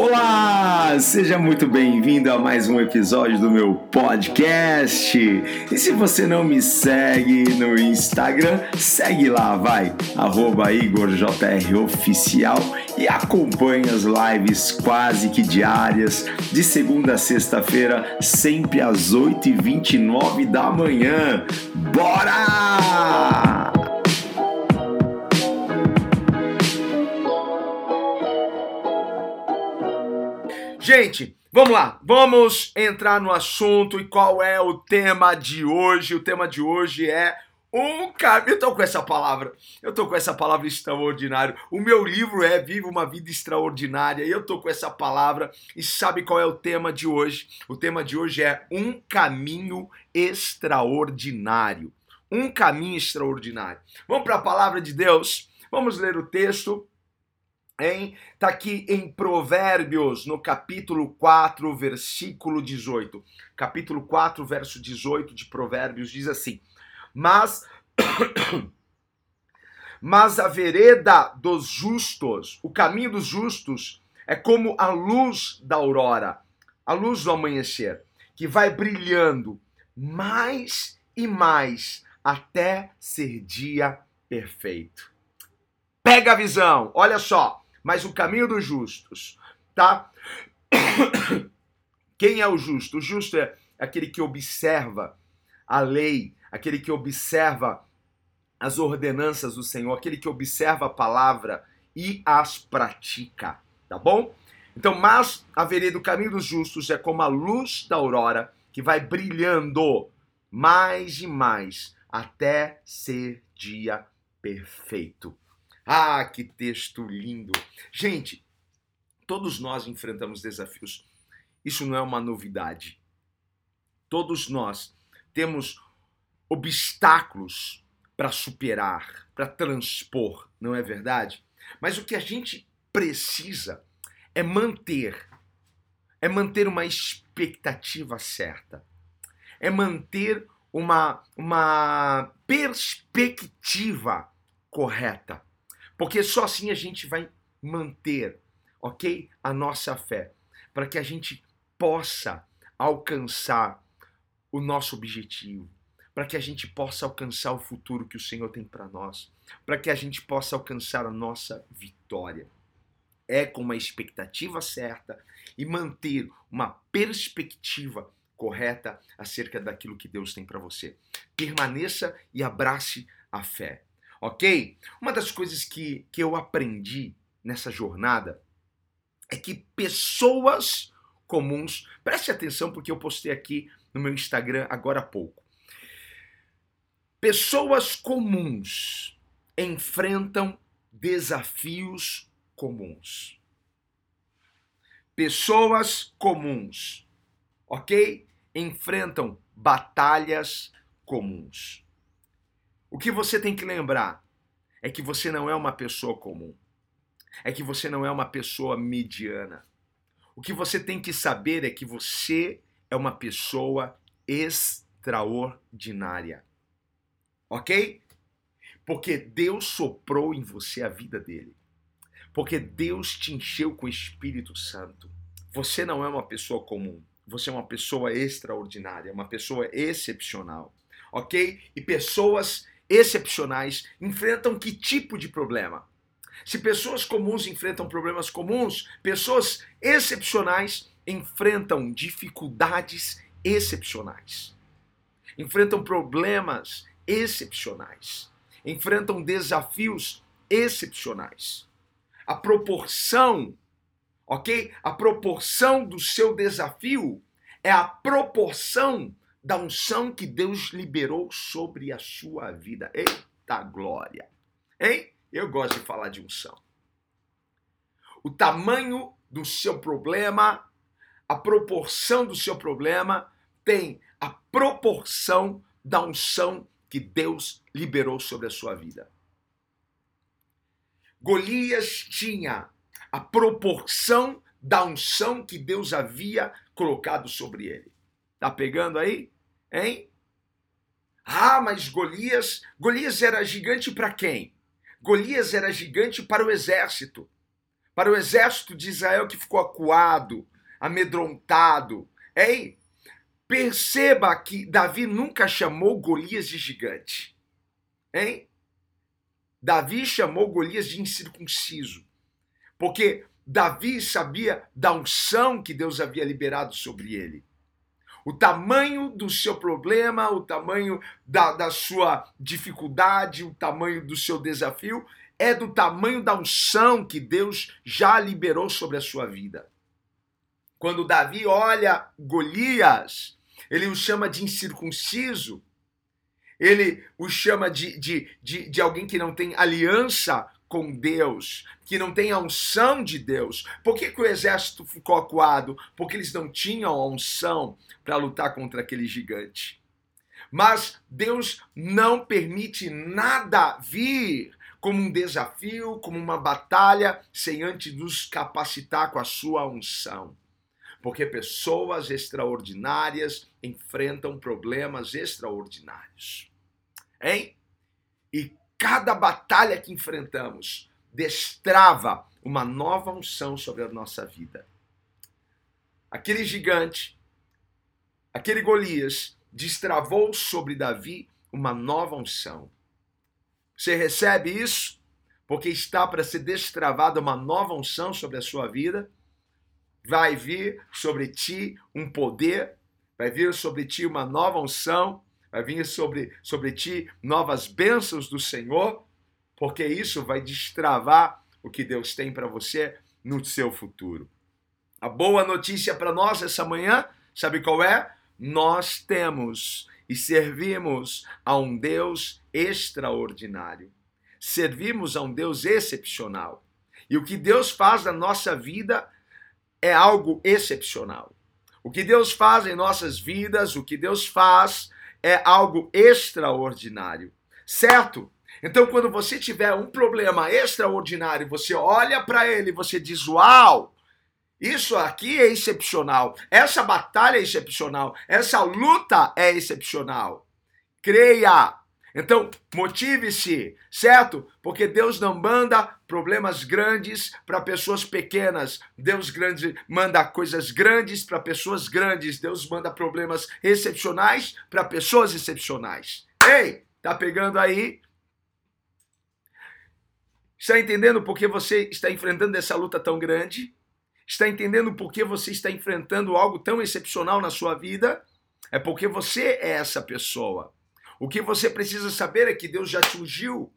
Olá, seja muito bem-vindo a mais um episódio do meu podcast. E se você não me segue no Instagram, segue lá, vai, IgorJROficial e acompanhe as lives quase que diárias, de segunda a sexta-feira, sempre às 8h29 da manhã. Bora! Gente, vamos lá, vamos entrar no assunto e qual é o tema de hoje? O tema de hoje é um caminho. Eu tô com essa palavra, eu tô com essa palavra extraordinário. O meu livro é Viva uma Vida Extraordinária e eu tô com essa palavra. E sabe qual é o tema de hoje? O tema de hoje é um caminho extraordinário. Um caminho extraordinário. Vamos para a palavra de Deus, vamos ler o texto Hein? Tá aqui em Provérbios, no capítulo 4, versículo 18. Capítulo 4, verso 18 de Provérbios diz assim: Mas mas a vereda dos justos, o caminho dos justos é como a luz da aurora, a luz do amanhecer, que vai brilhando mais e mais até ser dia perfeito. Pega a visão, olha só mas o caminho dos justos, tá? Quem é o justo? O justo é aquele que observa a lei, aquele que observa as ordenanças do Senhor, aquele que observa a palavra e as pratica, tá bom? Então, mas a vereda do caminho dos justos é como a luz da aurora que vai brilhando mais e mais até ser dia perfeito. Ah, que texto lindo! Gente, todos nós enfrentamos desafios. Isso não é uma novidade. Todos nós temos obstáculos para superar, para transpor, não é verdade? Mas o que a gente precisa é manter, é manter uma expectativa certa, é manter uma, uma perspectiva correta. Porque só assim a gente vai manter, ok? A nossa fé, para que a gente possa alcançar o nosso objetivo, para que a gente possa alcançar o futuro que o Senhor tem para nós, para que a gente possa alcançar a nossa vitória. É com uma expectativa certa e manter uma perspectiva correta acerca daquilo que Deus tem para você. Permaneça e abrace a fé ok? Uma das coisas que, que eu aprendi nessa jornada é que pessoas comuns, preste atenção porque eu postei aqui no meu Instagram agora há pouco. Pessoas comuns enfrentam desafios comuns. Pessoas comuns, ok? Enfrentam batalhas comuns. O que você tem que lembrar é que você não é uma pessoa comum. É que você não é uma pessoa mediana. O que você tem que saber é que você é uma pessoa extraordinária. Ok? Porque Deus soprou em você a vida dele. Porque Deus te encheu com o Espírito Santo. Você não é uma pessoa comum. Você é uma pessoa extraordinária, uma pessoa excepcional. Ok? E pessoas excepcionais enfrentam que tipo de problema? Se pessoas comuns enfrentam problemas comuns, pessoas excepcionais enfrentam dificuldades excepcionais. Enfrentam problemas excepcionais. Enfrentam desafios excepcionais. A proporção, ok? A proporção do seu desafio é a proporção da unção que Deus liberou sobre a sua vida. Eita glória! Hein? Eu gosto de falar de unção. O tamanho do seu problema, a proporção do seu problema tem a proporção da unção que Deus liberou sobre a sua vida. Golias tinha a proporção da unção que Deus havia colocado sobre ele. Tá pegando aí? Hein? Ah, mas Golias, Golias era gigante para quem? Golias era gigante para o exército, para o exército de Israel que ficou acuado, amedrontado. Ei, perceba que Davi nunca chamou Golias de gigante. Hein? Davi chamou Golias de incircunciso. Porque Davi sabia da unção que Deus havia liberado sobre ele. O tamanho do seu problema, o tamanho da, da sua dificuldade, o tamanho do seu desafio é do tamanho da unção que Deus já liberou sobre a sua vida. Quando Davi olha Golias, ele o chama de incircunciso, ele o chama de, de, de, de alguém que não tem aliança com Deus, que não tem a unção de Deus. Por que, que o exército ficou acuado? Porque eles não tinham a unção para lutar contra aquele gigante. Mas Deus não permite nada vir como um desafio, como uma batalha, sem antes nos capacitar com a sua unção. Porque pessoas extraordinárias enfrentam problemas extraordinários. Hein? E cada batalha que enfrentamos destrava uma nova unção sobre a nossa vida. Aquele gigante, aquele Golias, destravou sobre Davi uma nova unção. Você recebe isso? Porque está para ser destravada uma nova unção sobre a sua vida. Vai vir sobre ti um poder, vai vir sobre ti uma nova unção, vai vir sobre, sobre ti novas bênçãos do Senhor, porque isso vai destravar o que Deus tem para você no seu futuro. A boa notícia para nós essa manhã, sabe qual é? Nós temos e servimos a um Deus extraordinário. Servimos a um Deus excepcional. E o que Deus faz na nossa vida é algo excepcional. O que Deus faz em nossas vidas, o que Deus faz é algo extraordinário. Certo? Então, quando você tiver um problema extraordinário, você olha para ele você diz: Uau! Isso aqui é excepcional. Essa batalha é excepcional. Essa luta é excepcional. Creia. Então, motive-se, certo? Porque Deus não manda problemas grandes para pessoas pequenas. Deus grande manda coisas grandes para pessoas grandes. Deus manda problemas excepcionais para pessoas excepcionais. Ei, tá pegando aí? Está entendendo por que você está enfrentando essa luta tão grande? Está entendendo por que você está enfrentando algo tão excepcional na sua vida? É porque você é essa pessoa. O que você precisa saber é que Deus já te ungiu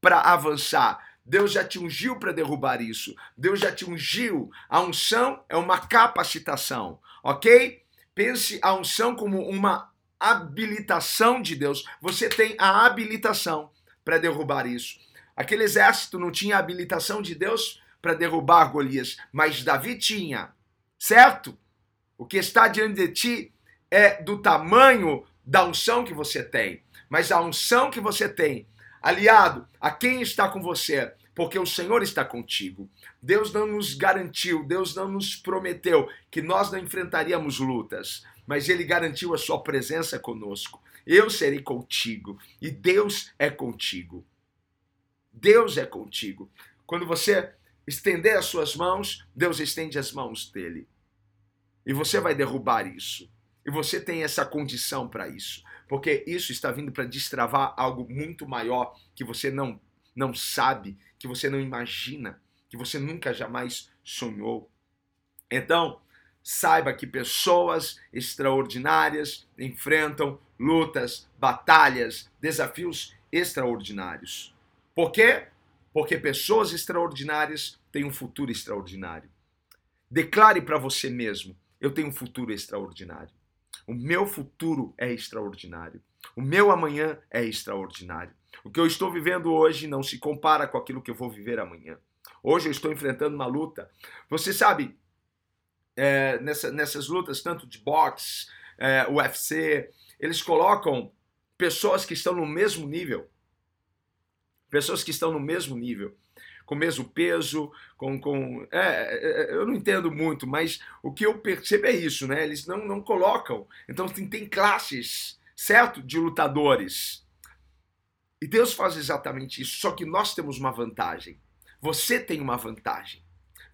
para avançar. Deus já te ungiu para derrubar isso. Deus já te ungiu. A unção é uma capacitação, ok? Pense a unção como uma habilitação de Deus. Você tem a habilitação para derrubar isso. Aquele exército não tinha habilitação de Deus para derrubar Golias, mas Davi tinha, certo? O que está diante de ti é do tamanho da unção que você tem, mas a unção que você tem, aliado a quem está com você, porque o Senhor está contigo. Deus não nos garantiu, Deus não nos prometeu que nós não enfrentaríamos lutas, mas Ele garantiu a sua presença conosco. Eu serei contigo e Deus é contigo. Deus é contigo. Quando você estender as suas mãos, Deus estende as mãos dele. E você vai derrubar isso. E você tem essa condição para isso. Porque isso está vindo para destravar algo muito maior que você não, não sabe, que você não imagina, que você nunca jamais sonhou. Então, saiba que pessoas extraordinárias enfrentam lutas, batalhas, desafios extraordinários. Por quê? porque pessoas extraordinárias têm um futuro extraordinário. Declare para você mesmo: eu tenho um futuro extraordinário. O meu futuro é extraordinário. O meu amanhã é extraordinário. O que eu estou vivendo hoje não se compara com aquilo que eu vou viver amanhã. Hoje eu estou enfrentando uma luta. Você sabe, é, nessa, nessas lutas, tanto de boxe, é, UFC, eles colocam pessoas que estão no mesmo nível pessoas que estão no mesmo nível, com o mesmo peso, com. com é, é, é, eu não entendo muito, mas o que eu percebo é isso, né? Eles não, não colocam. Então tem, tem classes, certo? De lutadores. E Deus faz exatamente isso, só que nós temos uma vantagem. Você tem uma vantagem.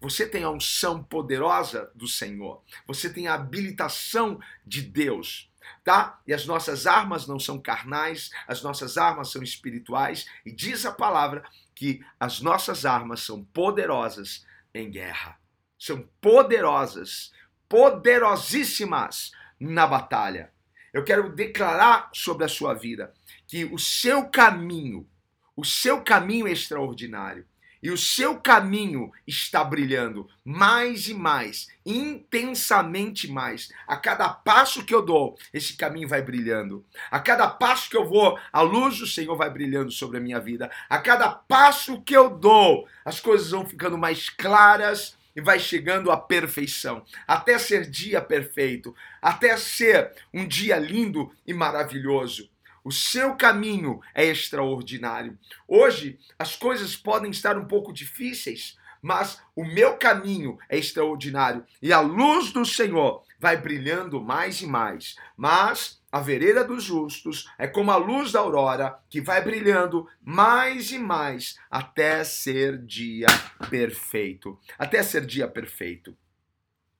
Você tem a unção poderosa do Senhor. Você tem a habilitação de Deus. Tá? E as nossas armas não são carnais, as nossas armas são espirituais, e diz a palavra que as nossas armas são poderosas em guerra. São poderosas, poderosíssimas na batalha. Eu quero declarar sobre a sua vida que o seu caminho, o seu caminho é extraordinário e o seu caminho está brilhando mais e mais, intensamente mais. A cada passo que eu dou, esse caminho vai brilhando. A cada passo que eu vou, a luz do Senhor vai brilhando sobre a minha vida. A cada passo que eu dou, as coisas vão ficando mais claras e vai chegando à perfeição, até ser dia perfeito, até ser um dia lindo e maravilhoso. O seu caminho é extraordinário. Hoje as coisas podem estar um pouco difíceis, mas o meu caminho é extraordinário e a luz do Senhor vai brilhando mais e mais. Mas a vereda dos justos é como a luz da aurora que vai brilhando mais e mais até ser dia perfeito. Até ser dia perfeito.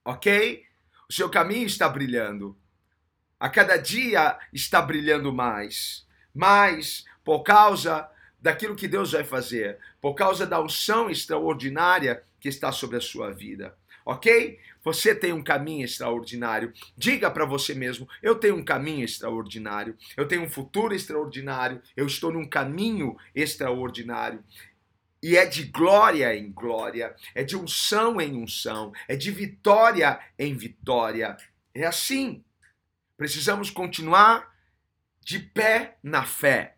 Ok? O seu caminho está brilhando. A cada dia está brilhando mais. Mais por causa daquilo que Deus vai fazer, por causa da unção extraordinária que está sobre a sua vida. Ok? Você tem um caminho extraordinário. Diga para você mesmo: eu tenho um caminho extraordinário. Eu tenho um futuro extraordinário. Eu estou num caminho extraordinário. E é de glória em glória, é de unção em unção, é de vitória em vitória. É assim. Precisamos continuar de pé na fé.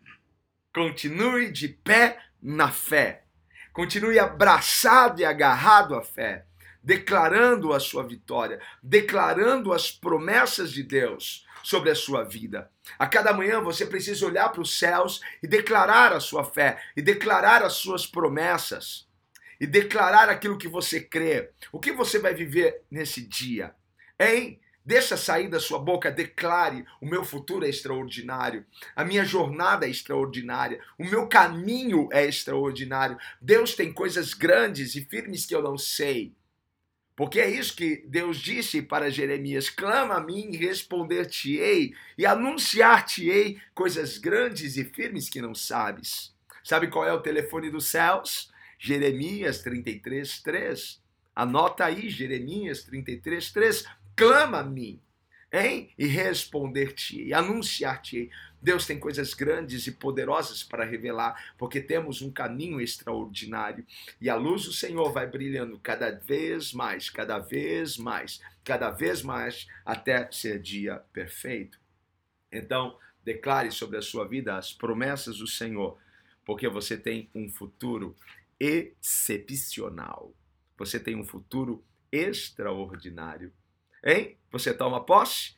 Continue de pé na fé. Continue abraçado e agarrado à fé, declarando a sua vitória, declarando as promessas de Deus sobre a sua vida. A cada manhã você precisa olhar para os céus e declarar a sua fé, e declarar as suas promessas, e declarar aquilo que você crê. O que você vai viver nesse dia? Hein? Deixa sair da sua boca, declare: o meu futuro é extraordinário, a minha jornada é extraordinária, o meu caminho é extraordinário. Deus tem coisas grandes e firmes que eu não sei. Porque é isso que Deus disse para Jeremias: clama a mim e responder-te-ei, e anunciar-te-ei coisas grandes e firmes que não sabes. Sabe qual é o telefone dos céus? Jeremias 33, 3. Anota aí, Jeremias 33, 3 clama a mim, hein? E responder-te, e anunciar-te. Deus tem coisas grandes e poderosas para revelar, porque temos um caminho extraordinário e a luz do Senhor vai brilhando cada vez mais, cada vez mais, cada vez mais, até ser dia perfeito. Então, declare sobre a sua vida as promessas do Senhor, porque você tem um futuro excepcional. Você tem um futuro extraordinário. Hein? Você toma posse?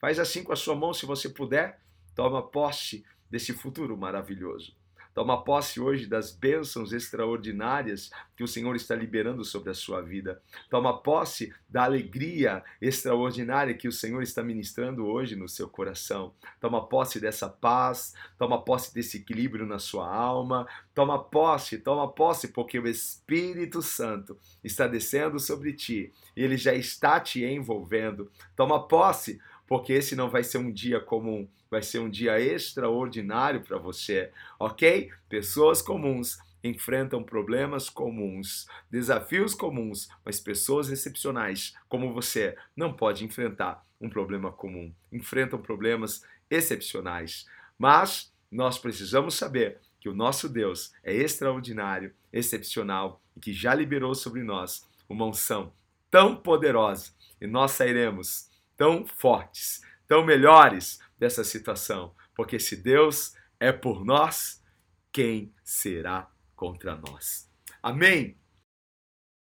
Faz assim com a sua mão se você puder. Toma posse desse futuro maravilhoso. Toma posse hoje das bênçãos extraordinárias que o Senhor está liberando sobre a sua vida. Toma posse da alegria extraordinária que o Senhor está ministrando hoje no seu coração. Toma posse dessa paz, toma posse desse equilíbrio na sua alma. Toma posse, toma posse, porque o Espírito Santo está descendo sobre ti ele já está te envolvendo. Toma posse, porque esse não vai ser um dia comum, vai ser um dia extraordinário para você, ok? Pessoas comuns enfrentam problemas comuns, desafios comuns, mas pessoas excepcionais como você não pode enfrentar um problema comum, enfrentam problemas excepcionais. Mas nós precisamos saber que o nosso Deus é extraordinário, excepcional e que já liberou sobre nós uma unção tão poderosa e nós sairemos tão fortes, tão melhores dessa situação, porque se Deus é por nós, quem será contra nós? Amém?